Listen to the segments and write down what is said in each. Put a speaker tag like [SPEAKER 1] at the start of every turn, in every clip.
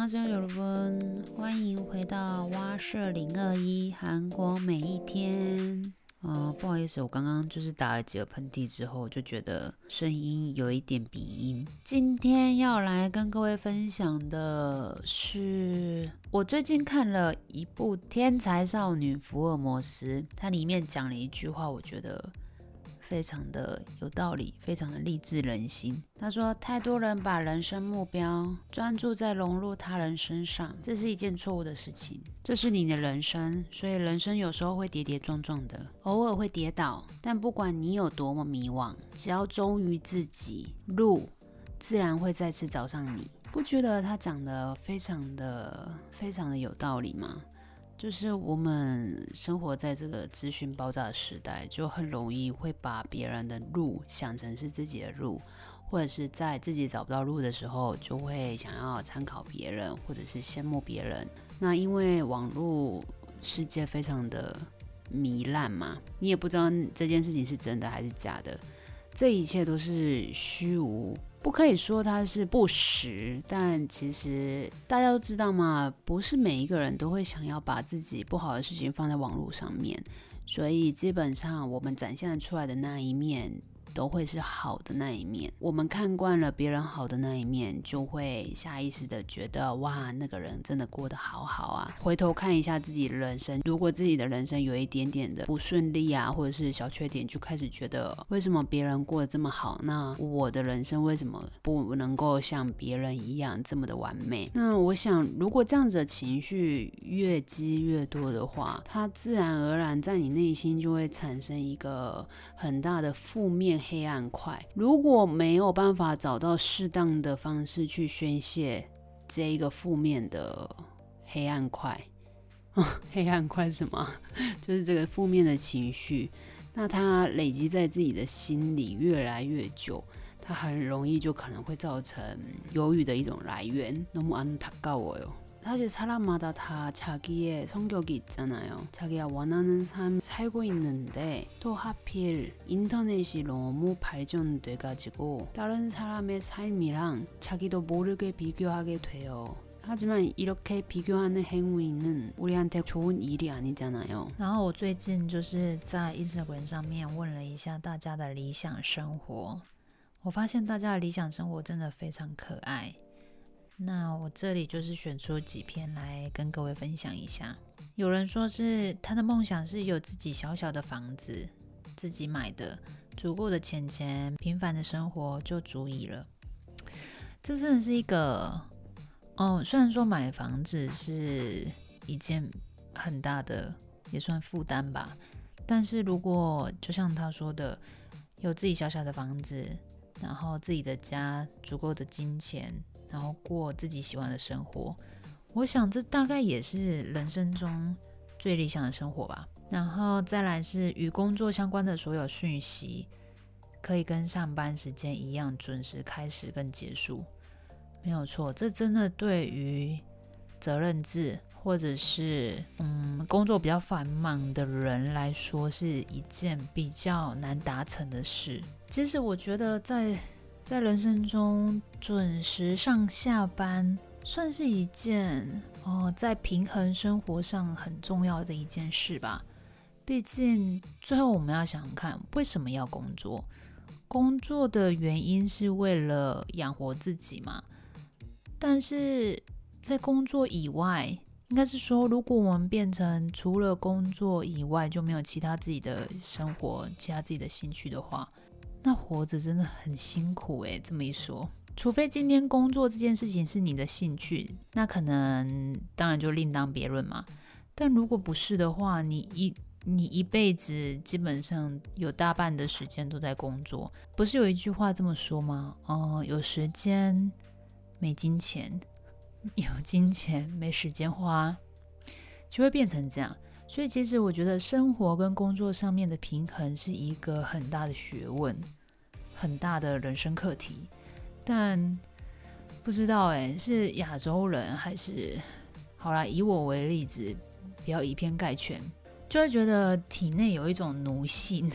[SPEAKER 1] 大家好，欢迎回到蛙社零二一韩国每一天。啊，不好意思，我刚刚就是打了几个喷嚏之后，就觉得声音有一点鼻音。今天要来跟各位分享的是，我最近看了一部《天才少女福尔摩斯》，它里面讲了一句话，我觉得。非常的有道理，非常的励志人心。他说：“太多人把人生目标专注在融入他人身上，这是一件错误的事情。这是你的人生，所以人生有时候会跌跌撞撞的，偶尔会跌倒。但不管你有多么迷惘，只要忠于自己，路自然会再次找上你。不觉得他讲的非常的非常的有道理吗？”就是我们生活在这个资讯爆炸的时代，就很容易会把别人的路想成是自己的路，或者是在自己找不到路的时候，就会想要参考别人，或者是羡慕别人。那因为网络世界非常的糜烂嘛，你也不知道这件事情是真的还是假的，这一切都是虚无。不可以说它是不实，但其实大家都知道嘛，不是每一个人都会想要把自己不好的事情放在网络上面，所以基本上我们展现出来的那一面。都会是好的那一面。我们看惯了别人好的那一面，就会下意识的觉得哇，那个人真的过得好好啊。回头看一下自己的人生，如果自己的人生有一点点的不顺利啊，或者是小缺点，就开始觉得为什么别人过得这么好，那我的人生为什么不能够像别人一样这么的完美？那我想，如果这样子的情绪越积越多的话，它自然而然在你内心就会产生一个很大的负面。黑暗块，如果没有办法找到适当的方式去宣泄这一个负面的黑暗块，黑暗块什么？就是这个负面的情绪，那它累积在自己的心里越来越久，它很容易就可能会造成忧郁的一种来源。那么安塔告我哟。 사실사람마다다자기의성격이있잖아요자기가원하는삶살고있는데또하필인터넷이너무발전돼가지고다른사람의삶이랑자기도모르게비교하게돼요하지만이렇게비교하는행위는우리한테좋은일이아니잖아요然后我最近就是在 Instagram 上面问了一下大家的理想生活，我发现大家的理想生活真的非常可爱。 那我这里就是选出几篇来跟各位分享一下。有人说是他的梦想是有自己小小的房子，自己买的，足够的钱钱，平凡的生活就足以了。这真的是一个，哦，虽然说买房子是一件很大的，也算负担吧，但是如果就像他说的，有自己小小的房子，然后自己的家，足够的金钱。然后过自己喜欢的生活，我想这大概也是人生中最理想的生活吧。然后再来是与工作相关的所有讯息，可以跟上班时间一样准时开始跟结束，没有错。这真的对于责任制或者是嗯工作比较繁忙的人来说，是一件比较难达成的事。其实我觉得在。在人生中准时上下班，算是一件哦，在平衡生活上很重要的一件事吧。毕竟最后我们要想想看，为什么要工作？工作的原因是为了养活自己嘛？但是在工作以外，应该是说，如果我们变成除了工作以外就没有其他自己的生活、其他自己的兴趣的话。那活着真的很辛苦诶，这么一说，除非今天工作这件事情是你的兴趣，那可能当然就另当别论嘛。但如果不是的话，你一你一辈子基本上有大半的时间都在工作，不是有一句话这么说吗？哦，有时间没金钱，有金钱没时间花，就会变成这样。所以，其实我觉得生活跟工作上面的平衡是一个很大的学问，很大的人生课题。但不知道哎，是亚洲人还是……好啦，以我为例子，不要以偏概全，就会觉得体内有一种奴性，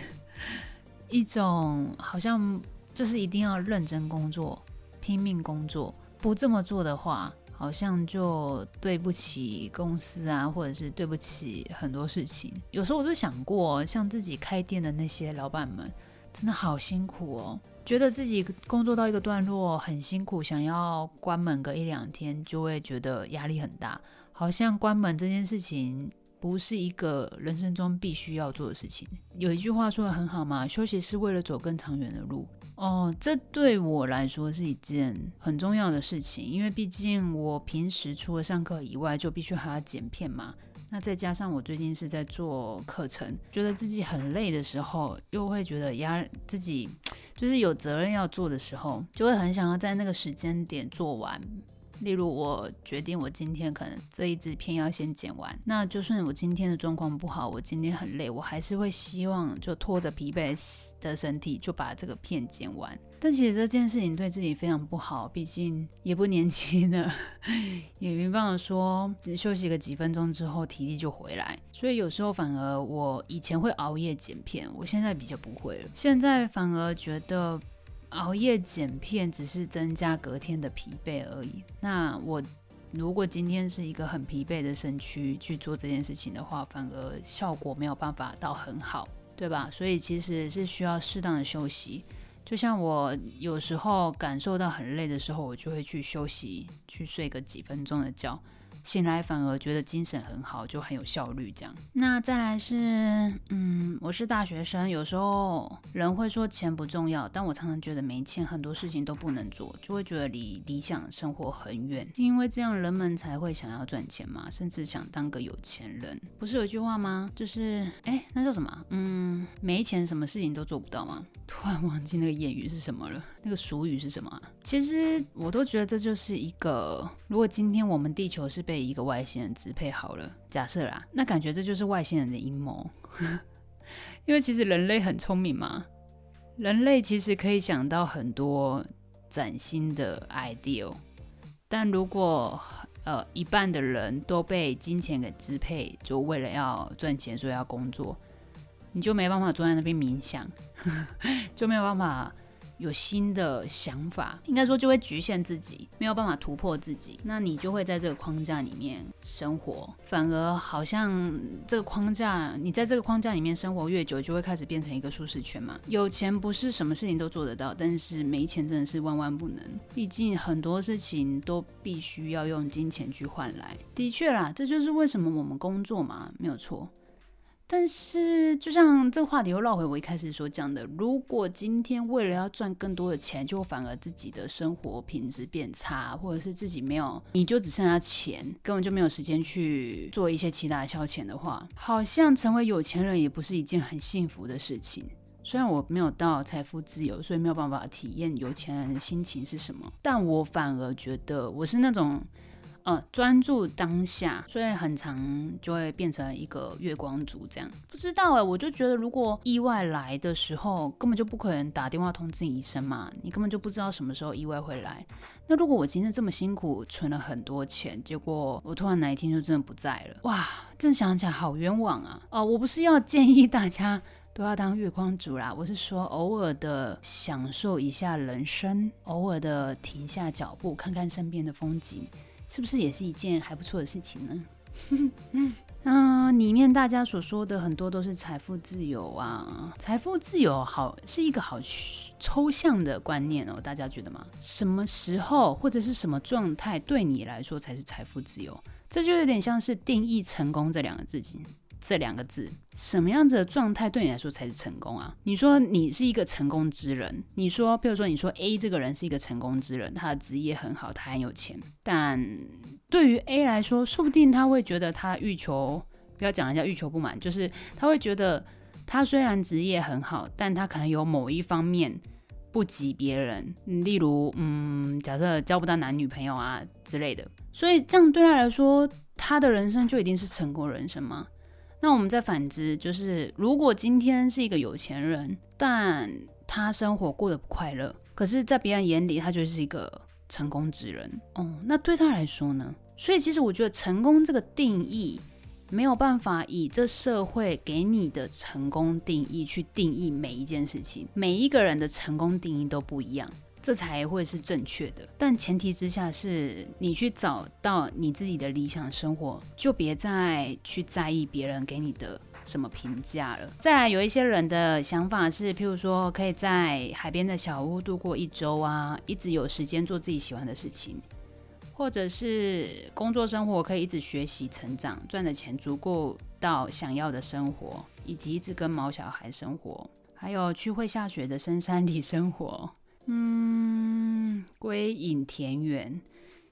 [SPEAKER 1] 一种好像就是一定要认真工作、拼命工作，不这么做的话，好像就对不起公司啊，或者是对不起很多事情。有时候我就想过，像自己开店的那些老板们，真的好辛苦哦。觉得自己工作到一个段落很辛苦，想要关门个一两天，就会觉得压力很大。好像关门这件事情不是一个人生中必须要做的事情。有一句话说的很好嘛，休息是为了走更长远的路。哦，这对我来说是一件很重要的事情，因为毕竟我平时除了上课以外，就必须还要剪片嘛。那再加上我最近是在做课程，觉得自己很累的时候，又会觉得压自己，就是有责任要做的时候，就会很想要在那个时间点做完。例如，我决定我今天可能这一支片要先剪完，那就算我今天的状况不好，我今天很累，我还是会希望就拖着疲惫的身体就把这个片剪完。但其实这件事情对自己非常不好，毕竟也不年轻了，也没办法说休息个几分钟之后体力就回来。所以有时候反而我以前会熬夜剪片，我现在比较不会了，现在反而觉得。熬夜剪片只是增加隔天的疲惫而已。那我如果今天是一个很疲惫的身躯去做这件事情的话，反而效果没有办法到很好，对吧？所以其实是需要适当的休息。就像我有时候感受到很累的时候，我就会去休息，去睡个几分钟的觉。醒来反而觉得精神很好，就很有效率。这样，那再来是，嗯，我是大学生，有时候人会说钱不重要，但我常常觉得没钱很多事情都不能做，就会觉得离理想生活很远。因为这样人们才会想要赚钱嘛，甚至想当个有钱人。不是有一句话吗？就是，哎，那叫什么？嗯，没钱什么事情都做不到吗？突然忘记那个谚语是什么了，那个俗语是什么？其实我都觉得这就是一个，如果今天我们地球是被一个外星人支配好了，假设啦，那感觉这就是外星人的阴谋，因为其实人类很聪明嘛，人类其实可以想到很多崭新的 idea，但如果呃一半的人都被金钱给支配，就为了要赚钱，所以要工作。你就没办法坐在那边冥想，就没有办法有新的想法，应该说就会局限自己，没有办法突破自己。那你就会在这个框架里面生活，反而好像这个框架，你在这个框架里面生活越久，就会开始变成一个舒适圈嘛。有钱不是什么事情都做得到，但是没钱真的是万万不能。毕竟很多事情都必须要用金钱去换来。的确啦，这就是为什么我们工作嘛，没有错。但是，就像这个话题又绕回我一开始所讲的，如果今天为了要赚更多的钱，就反而自己的生活品质变差，或者是自己没有，你就只剩下钱，根本就没有时间去做一些其他的消遣的话，好像成为有钱人也不是一件很幸福的事情。虽然我没有到财富自由，所以没有办法体验有钱人的心情是什么，但我反而觉得我是那种。呃，专注当下，所以很长就会变成一个月光族这样。不知道哎，我就觉得如果意外来的时候，根本就不可能打电话通知你医生嘛，你根本就不知道什么时候意外会来。那如果我今天这么辛苦存了很多钱，结果我突然哪一天就真的不在了，哇，真想起来好冤枉啊！哦，我不是要建议大家都要当月光族啦，我是说偶尔的享受一下人生，偶尔的停下脚步，看看身边的风景。是不是也是一件还不错的事情呢？嗯，里面大家所说的很多都是财富自由啊，财富自由好是一个好抽象的观念哦，大家觉得吗？什么时候或者是什么状态对你来说才是财富自由？这就有点像是定义成功这两个字。这两个字，什么样子的状态对你来说才是成功啊？你说你是一个成功之人，你说，比如说，你说 A 这个人是一个成功之人，他的职业很好，他很有钱，但对于 A 来说，说不定他会觉得他欲求，不要讲人家欲求不满，就是他会觉得他虽然职业很好，但他可能有某一方面不及别人，例如，嗯，假设交不到男女朋友啊之类的，所以这样对他来说，他的人生就一定是成功人生吗？那我们再反之，就是如果今天是一个有钱人，但他生活过得不快乐，可是，在别人眼里，他就是一个成功之人哦。那对他来说呢？所以，其实我觉得成功这个定义，没有办法以这社会给你的成功定义去定义每一件事情。每一个人的成功定义都不一样。这才会是正确的。但前提之下是你去找到你自己的理想生活，就别再去在意别人给你的什么评价了。再来，有一些人的想法是，譬如说可以在海边的小屋度过一周啊，一直有时间做自己喜欢的事情，或者是工作生活可以一直学习成长，赚的钱足够到想要的生活，以及一直跟毛小孩生活，还有去会下雪的深山里生活。嗯，归隐田园，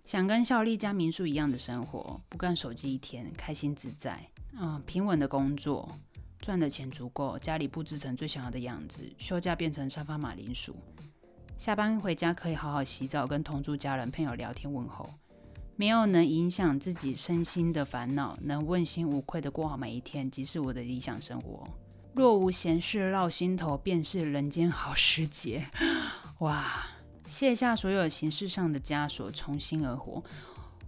[SPEAKER 1] 想跟效力家民宿一样的生活，不干手机一天，开心自在。嗯，平稳的工作，赚的钱足够，家里布置成最想要的样子，休假变成沙发马铃薯。下班回家可以好好洗澡，跟同住家人朋友聊天问候，没有能影响自己身心的烦恼，能问心无愧的过好每一天，即是我的理想生活。若无闲事绕心头，便是人间好时节。哇，卸下所有形式上的枷锁，重新而活。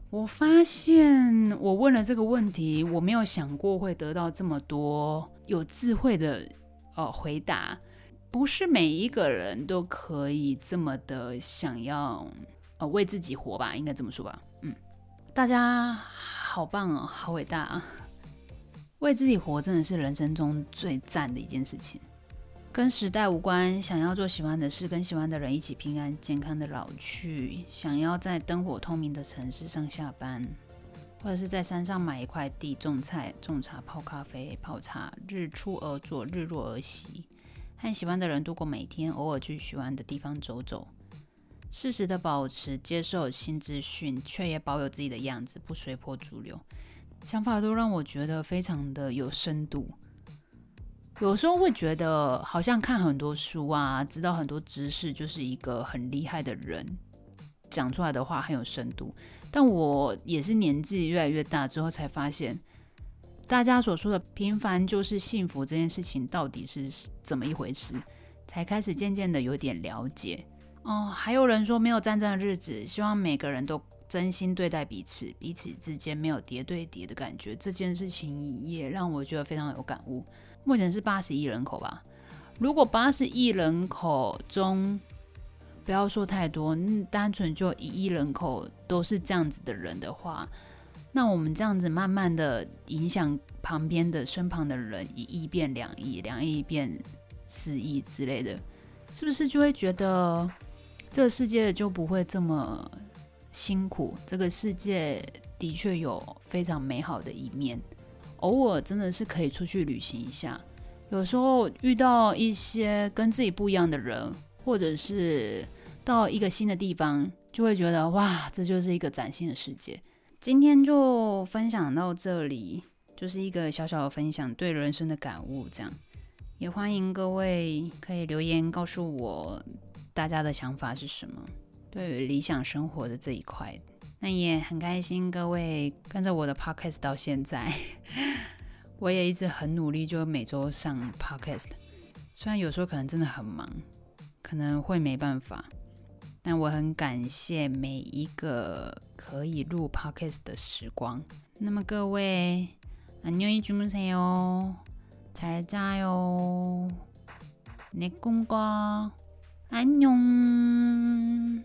[SPEAKER 1] 我发现我问了这个问题，我没有想过会得到这么多有智慧的呃回答。不是每一个人都可以这么的想要呃为自己活吧，应该这么说吧。嗯，大家好棒哦，好伟大啊！为自己活真的是人生中最赞的一件事情。跟时代无关，想要做喜欢的事，跟喜欢的人一起平安健康的老去，想要在灯火通明的城市上下班，或者是在山上买一块地种菜、种茶、泡咖啡、泡茶，日出而作，日落而息，和喜欢的人度过每天，偶尔去喜欢的地方走走，适时的保持接受新资讯，却也保有自己的样子，不随波逐流，想法都让我觉得非常的有深度。有时候会觉得，好像看很多书啊，知道很多知识，就是一个很厉害的人，讲出来的话很有深度。但我也是年纪越来越大之后，才发现大家所说的平凡就是幸福这件事情到底是怎么一回事，才开始渐渐的有点了解。哦，还有人说没有战争的日子，希望每个人都真心对待彼此，彼此之间没有叠对叠的感觉。这件事情也让我觉得非常有感悟。目前是八十亿人口吧。如果八十亿人口中，不要说太多，单纯就一亿人口都是这样子的人的话，那我们这样子慢慢的影响旁边的身旁的人，一亿变两亿，两亿变四亿之类的，是不是就会觉得这个世界就不会这么辛苦？这个世界的确有非常美好的一面。偶尔真的是可以出去旅行一下，有时候遇到一些跟自己不一样的人，或者是到一个新的地方，就会觉得哇，这就是一个崭新的世界。今天就分享到这里，就是一个小小的分享，对人生的感悟。这样也欢迎各位可以留言告诉我大家的想法是什么，对于理想生活的这一块。那也很开心，各位跟着我的 podcast 到现在，我也一直很努力，就每周上 podcast。虽然有时候可能真的很忙，可能会没办法，但我很感谢每一个可以录 podcast 的时光。那么各位，안녕히주무세 요， 잘자 요， 내꿈과안 녕。